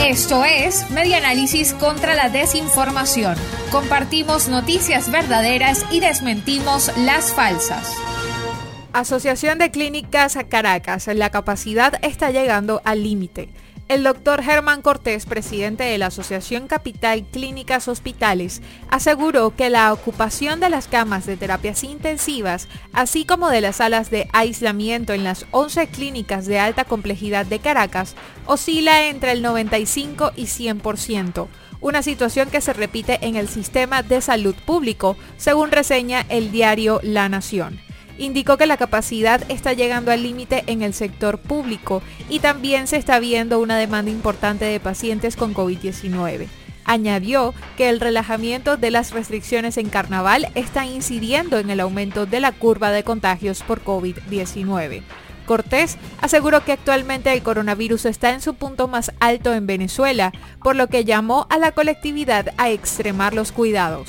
Esto es Media Análisis contra la Desinformación. Compartimos noticias verdaderas y desmentimos las falsas. Asociación de Clínicas Caracas, la capacidad está llegando al límite. El doctor Germán Cortés, presidente de la Asociación Capital Clínicas Hospitales, aseguró que la ocupación de las camas de terapias intensivas, así como de las salas de aislamiento en las 11 clínicas de alta complejidad de Caracas, oscila entre el 95 y 100% una situación que se repite en el sistema de salud público, según reseña el diario La Nación indicó que la capacidad está llegando al límite en el sector público y también se está viendo una demanda importante de pacientes con COVID-19. Añadió que el relajamiento de las restricciones en carnaval está incidiendo en el aumento de la curva de contagios por COVID-19. Cortés aseguró que actualmente el coronavirus está en su punto más alto en Venezuela, por lo que llamó a la colectividad a extremar los cuidados.